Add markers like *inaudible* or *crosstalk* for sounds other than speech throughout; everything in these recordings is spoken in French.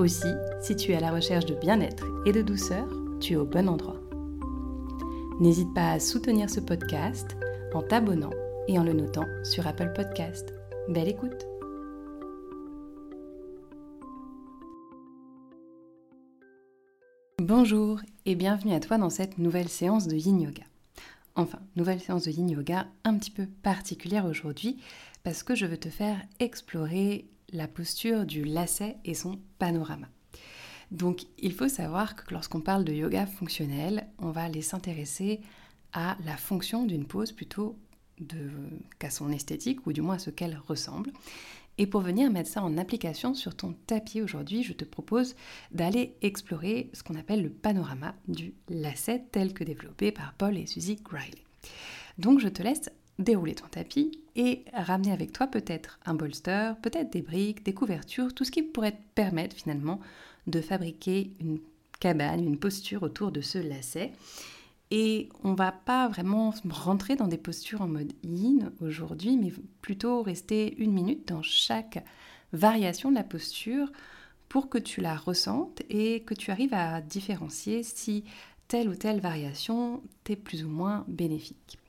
Aussi, si tu es à la recherche de bien-être et de douceur, tu es au bon endroit. N'hésite pas à soutenir ce podcast en t'abonnant et en le notant sur Apple Podcast. Belle écoute Bonjour et bienvenue à toi dans cette nouvelle séance de Yin Yoga. Enfin, nouvelle séance de Yin Yoga un petit peu particulière aujourd'hui parce que je veux te faire explorer la posture du lacet et son panorama. Donc il faut savoir que lorsqu'on parle de yoga fonctionnel, on va aller s'intéresser à la fonction d'une pose plutôt qu'à son esthétique ou du moins à ce qu'elle ressemble. Et pour venir mettre ça en application sur ton tapis aujourd'hui, je te propose d'aller explorer ce qu'on appelle le panorama du lacet tel que développé par Paul et Suzy Griley. Donc je te laisse dérouler ton tapis et ramener avec toi peut-être un bolster, peut-être des briques, des couvertures, tout ce qui pourrait te permettre finalement de fabriquer une cabane, une posture autour de ce lacet. Et on va pas vraiment rentrer dans des postures en mode yin aujourd'hui, mais plutôt rester une minute dans chaque variation de la posture pour que tu la ressentes et que tu arrives à différencier si telle ou telle variation t'est plus ou moins bénéfique.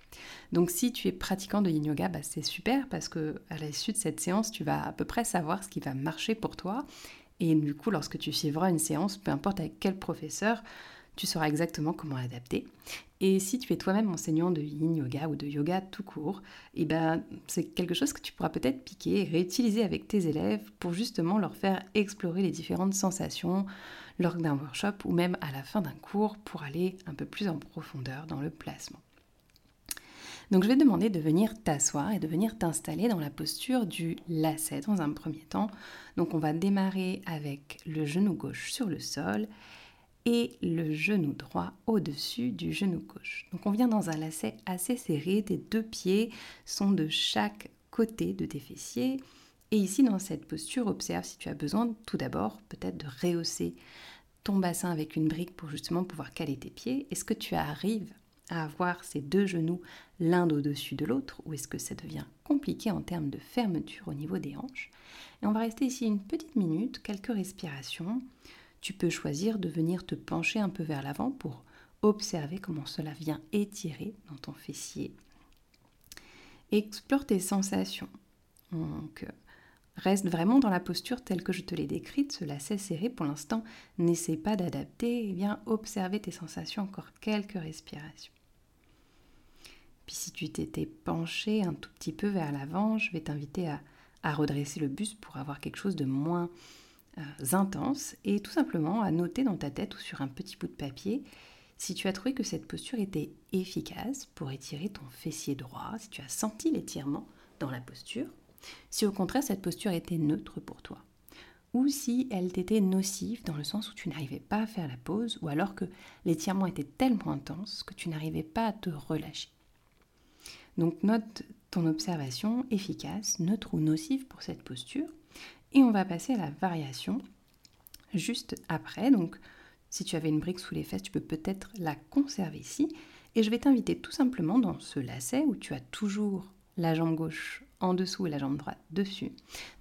Donc si tu es pratiquant de yin yoga, bah, c'est super parce que à l'issue de cette séance, tu vas à peu près savoir ce qui va marcher pour toi. Et du coup, lorsque tu suivras une séance, peu importe avec quel professeur, tu sauras exactement comment l'adapter. Et si tu es toi-même enseignant de yin yoga ou de yoga tout court, eh ben, c'est quelque chose que tu pourras peut-être piquer et réutiliser avec tes élèves pour justement leur faire explorer les différentes sensations lors d'un workshop ou même à la fin d'un cours pour aller un peu plus en profondeur dans le placement. Donc je vais demander de venir t'asseoir et de venir t'installer dans la posture du lacet dans un premier temps. Donc on va démarrer avec le genou gauche sur le sol et le genou droit au-dessus du genou gauche. Donc on vient dans un lacet assez serré, tes deux pieds sont de chaque côté de tes fessiers. Et ici dans cette posture, observe si tu as besoin tout d'abord peut-être de rehausser ton bassin avec une brique pour justement pouvoir caler tes pieds. Est-ce que tu arrives avoir ces deux genoux l'un au-dessus de l'autre ou est-ce que ça devient compliqué en termes de fermeture au niveau des hanches? Et on va rester ici une petite minute, quelques respirations. Tu peux choisir de venir te pencher un peu vers l'avant pour observer comment cela vient étirer dans ton fessier. Explore tes sensations. Donc, reste vraiment dans la posture telle que je te l'ai décrite, cela s'est serré pour l'instant. N'essaie pas d'adapter, et viens observer tes sensations encore quelques respirations. Si tu t'étais penché un tout petit peu vers l'avant, je vais t'inviter à, redresser le buste pour avoir quelque chose de moins euh, intense et tout simplement à noter dans ta tête ou sur un petit bout de papier si tu as trouvé que cette posture était efficace pour étirer ton fessier droit, si tu as senti l'étirement dans la posture, si au contraire cette posture était neutre pour toi, ou si elle t'était nocive dans le sens où tu n'arrivais pas à faire la pause, ou alors que l'étirement était tellement intense que tu n'arrivais pas à te relâcher. Donc note ton observation efficace, neutre ou nocive pour cette posture. Et on va passer à la variation juste après. Donc si tu avais une brique sous les fesses, tu peux peut-être la conserver ici. Et je vais t'inviter tout simplement dans ce lacet où tu as toujours la jambe gauche en dessous et la jambe droite dessus,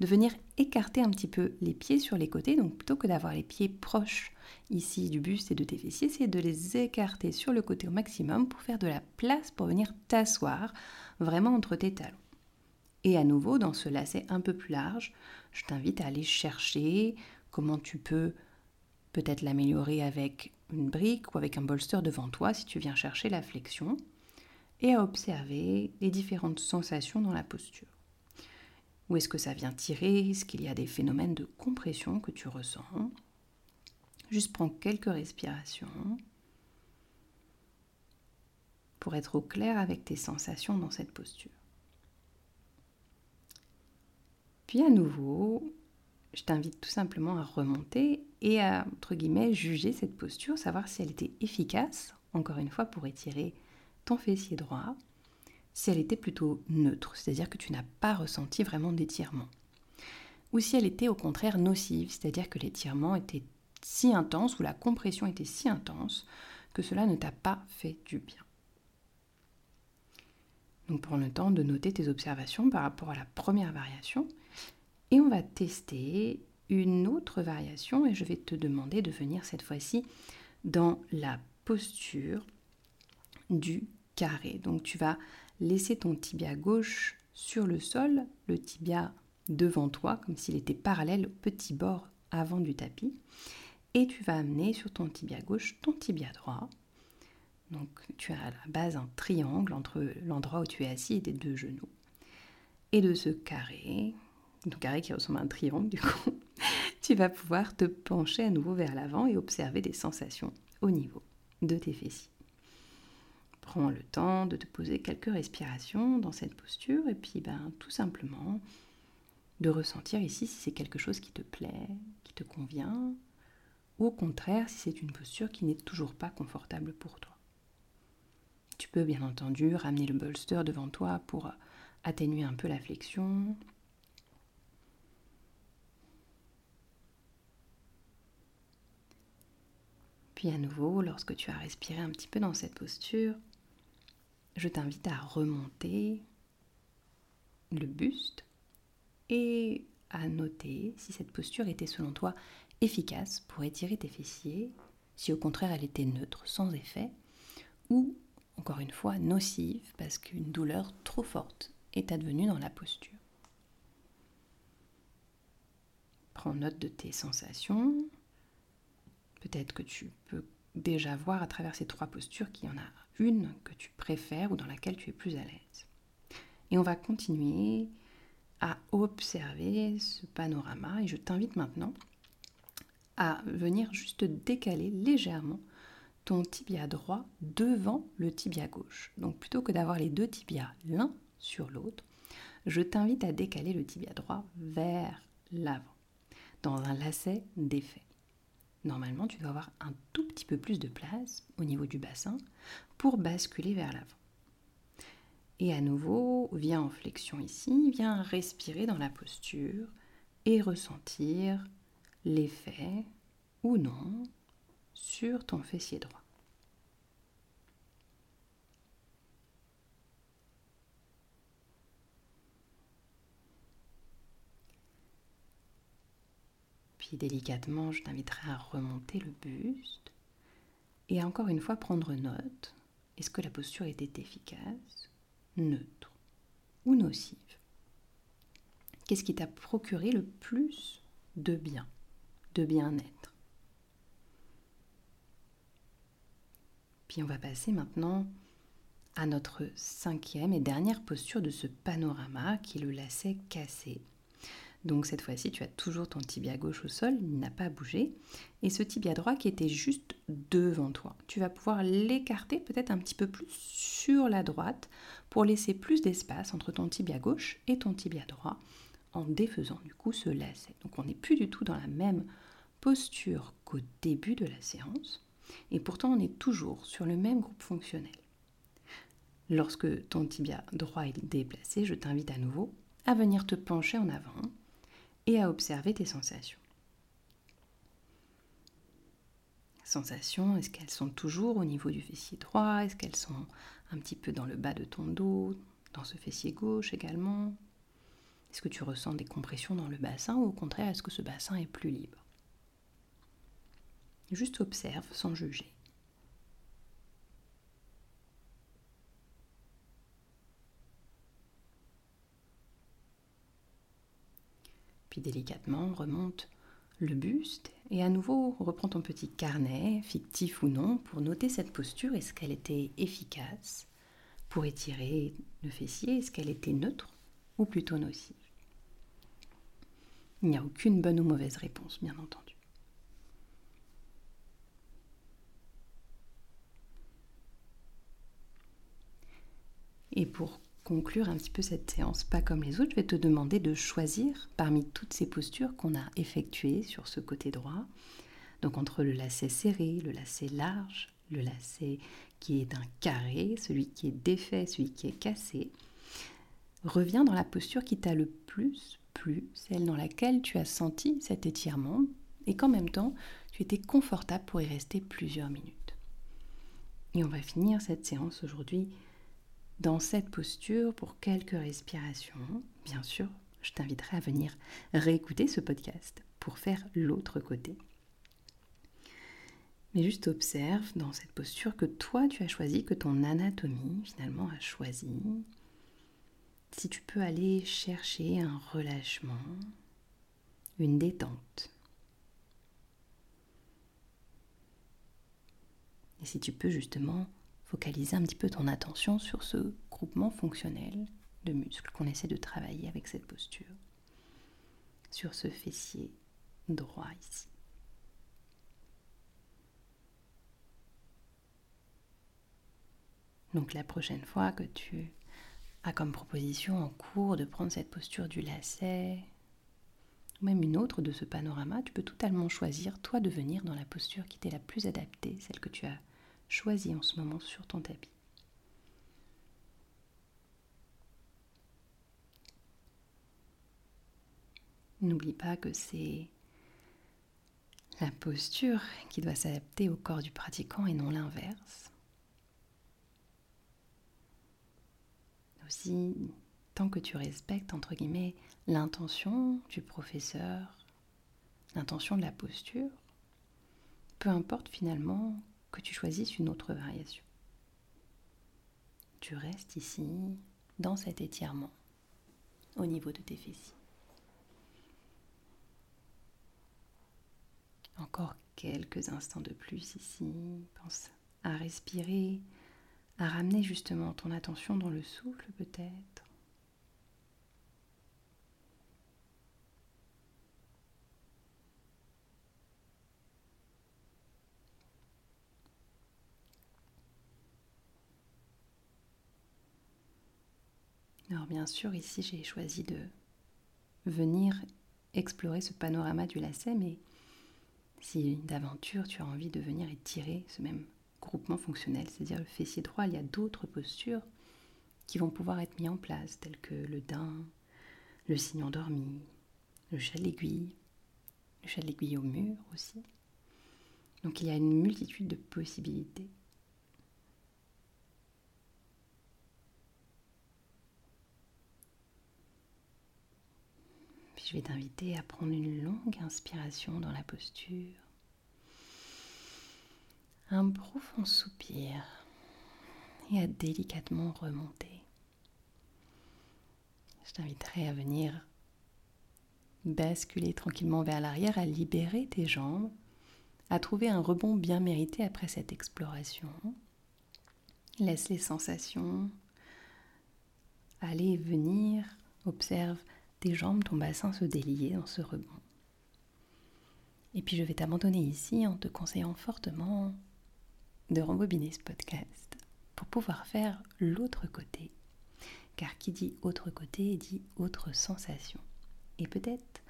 de venir écarter un petit peu les pieds sur les côtés. Donc plutôt que d'avoir les pieds proches ici du buste et de tes fessiers, c'est de les écarter sur le côté au maximum pour faire de la place pour venir t'asseoir vraiment entre tes talons. Et à nouveau, dans ce lacet un peu plus large, je t'invite à aller chercher comment tu peux peut-être l'améliorer avec une brique ou avec un bolster devant toi si tu viens chercher la flexion et à observer les différentes sensations dans la posture. Où est-ce que ça vient tirer? Est-ce qu'il y a des phénomènes de compression que tu ressens? Juste prends quelques respirations pour être au clair avec tes sensations dans cette posture. Puis à nouveau, je t'invite tout simplement à remonter et à, juger cette posture, savoir si elle était efficace, encore une fois, pour étirer ton fessier droit, si elle était plutôt neutre, c'est-à-dire que tu n'as pas ressenti vraiment d'étirement, ou si elle était au contraire nocive, c'est-à-dire que l'étirement était si intense ou la compression était si intense que cela ne t'a pas fait du bien. Donc prends le temps de noter tes observations par rapport à la première variation et on va tester une autre variation et je vais te demander de venir cette fois-ci dans la posture du Donc tu vas laisser ton tibia gauche sur le sol, le tibia devant toi, comme s'il était parallèle au petit bord avant du tapis. Et tu vas amener sur ton tibia gauche ton tibia droit. Donc tu as à la base un triangle entre l'endroit où tu es assis et tes deux genoux. Et de ce carré, ton carré qui ressemble à un triangle *laughs* du coup, tu vas pouvoir te pencher à nouveau vers l'avant et observer des sensations au niveau de tes fessiers. Prends le temps de te poser quelques respirations dans cette posture et puis ben, tout simplement de ressentir ici si c'est quelque chose qui te plaît, qui te convient, ou au contraire si c'est une posture qui n'est toujours pas confortable pour toi. Tu peux bien entendu ramener le bolster devant toi pour atténuer un peu la flexion. Puis à nouveau, lorsque tu as respiré un petit peu dans cette posture, je t'invite à remonter le buste et à noter si cette posture était selon toi efficace pour étirer tes fessiers, si au contraire elle était neutre, sans effet, ou encore une fois nocive parce qu'une douleur trop forte est advenue dans la posture. Prends note de tes sensations. Peut-être que tu peux déjà voir à travers ces trois postures qu'il y en a une que tu préfères ou dans laquelle tu es plus à l'aise. Et on va continuer à observer ce panorama et je t'invite maintenant à venir juste décaler légèrement ton tibia droit devant le tibia gauche. Donc plutôt que d'avoir les deux tibias l'un sur l'autre, je t'invite à décaler le tibia droit vers l'avant, dans un lacet d'effet. Normalement, tu dois avoir un tout petit peu plus de place au niveau du bassin pour basculer vers l'avant. Et à nouveau, viens en flexion ici, viens respirer dans la posture et ressentir l'effet ou non sur ton fessier droit. Délicatement, je t'inviterai à remonter le buste et encore une fois prendre note. Est-ce que la posture était efficace, neutre ou nocive? Qu'est-ce qui t'a procuré le plus de bien, de bien-être? Puis on va passer maintenant à notre cinquième et dernière posture de ce panorama qui le lacet cassé. Donc cette fois-ci, tu as toujours ton tibia gauche au sol, il n'a pas bougé. Et ce tibia droit qui était juste devant toi. Tu vas pouvoir l'écarter peut-être un petit peu plus sur la droite pour laisser plus d'espace entre ton tibia gauche et ton tibia droit en défaisant du coup ce lacet. Donc on n'est plus du tout dans la même posture qu'au début de la séance. Et pourtant, on est toujours sur le même groupe fonctionnel. Lorsque ton tibia droit est déplacé, je t'invite à nouveau à venir te pencher en avant et à observer tes sensations. Sensations, est-ce qu'elles sont toujours au niveau du fessier droit? Est-ce qu'elles sont un petit peu dans le bas de ton dos, dans ce fessier gauche également? Est-ce que tu ressens des compressions dans le bassin ou au contraire, est-ce que ce bassin est plus libre? Juste observe sans juger. Puis délicatement, remonte le buste et à nouveau reprends ton petit carnet, fictif ou non, pour noter cette posture. Est-ce qu'elle était efficace pour étirer le fessier? Est-ce qu'elle était neutre ou plutôt nocive? Il n'y a aucune bonne ou mauvaise réponse, bien entendu. Et pour conclure un petit peu cette séance, pas comme les autres, je vais te demander de choisir parmi toutes ces postures qu'on a effectuées sur ce côté droit, donc entre le lacet serré, le lacet large, le lacet qui est un carré, celui qui est défait, celui qui est cassé, reviens dans la posture qui t'a le plus plu, celle dans laquelle tu as senti cet étirement et qu'en même temps tu étais confortable pour y rester plusieurs minutes. Et on va finir cette séance aujourd'hui dans cette posture pour quelques respirations. Bien sûr, je t'inviterai à venir réécouter ce podcast pour faire l'autre côté. Mais juste observe dans cette posture que toi tu as choisi, que ton anatomie finalement a choisi. Si tu peux aller chercher un relâchement, une détente. Et si tu peux justement focaliser un petit peu ton attention sur ce groupement fonctionnel de muscles qu'on essaie de travailler avec cette posture, sur ce fessier droit ici. Donc la prochaine fois que tu as comme proposition en cours de prendre cette posture du lacet, ou même une autre de ce panorama, tu peux totalement choisir toi de venir dans la posture qui t'est la plus adaptée, celle que tu as choisie en ce moment sur ton tapis. N'oublie pas que c'est la posture qui doit s'adapter au corps du pratiquant et non l'inverse. tant que tu respectes, entre guillemets, l'intention du professeur, l'intention de la posture, peu importe finalement que tu choisisses une autre variation. Tu restes ici, dans cet étirement, au niveau de tes fessiers. Encore quelques instants de plus ici. Pense à respirer à ramener justement ton attention dans le souffle peut-être. Alors bien sûr, ici j'ai choisi de venir explorer ce panorama du lacet, mais si d'aventure tu as envie de venir étirer ce même groupement fonctionnel, c'est-à-dire le fessier droit, il y a d'autres postures qui vont pouvoir être mises en place, telles que le daim, le signe endormi, le chat l'aiguille, le chat l'aiguille au mur aussi. Donc il y a une multitude de possibilités. Je vais t'inviter à prendre une longue inspiration dans la posture un profond soupir et à délicatement remonter. Je t'inviterai à venir basculer tranquillement vers l'arrière, à libérer tes jambes, à trouver un rebond bien mérité après cette exploration. Laisse les sensations aller et venir, observe tes jambes, ton bassin se délier dans ce rebond. Et puis je vais t'abandonner ici en te conseillant fortement de rembobiner ce podcast pour pouvoir faire l'autre côté. Car qui dit autre côté dit autre sensation. Et peut-être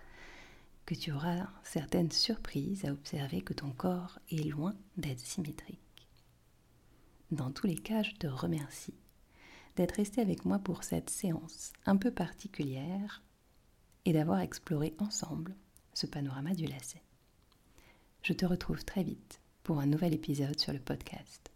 que tu auras certaines surprises à observer que ton corps est loin d'être symétrique. Dans tous les cas, je te remercie d'être resté avec moi pour cette séance un peu particulière et d'avoir exploré ensemble ce panorama du lacet. Je te retrouve très vite pour un nouvel épisode sur le podcast.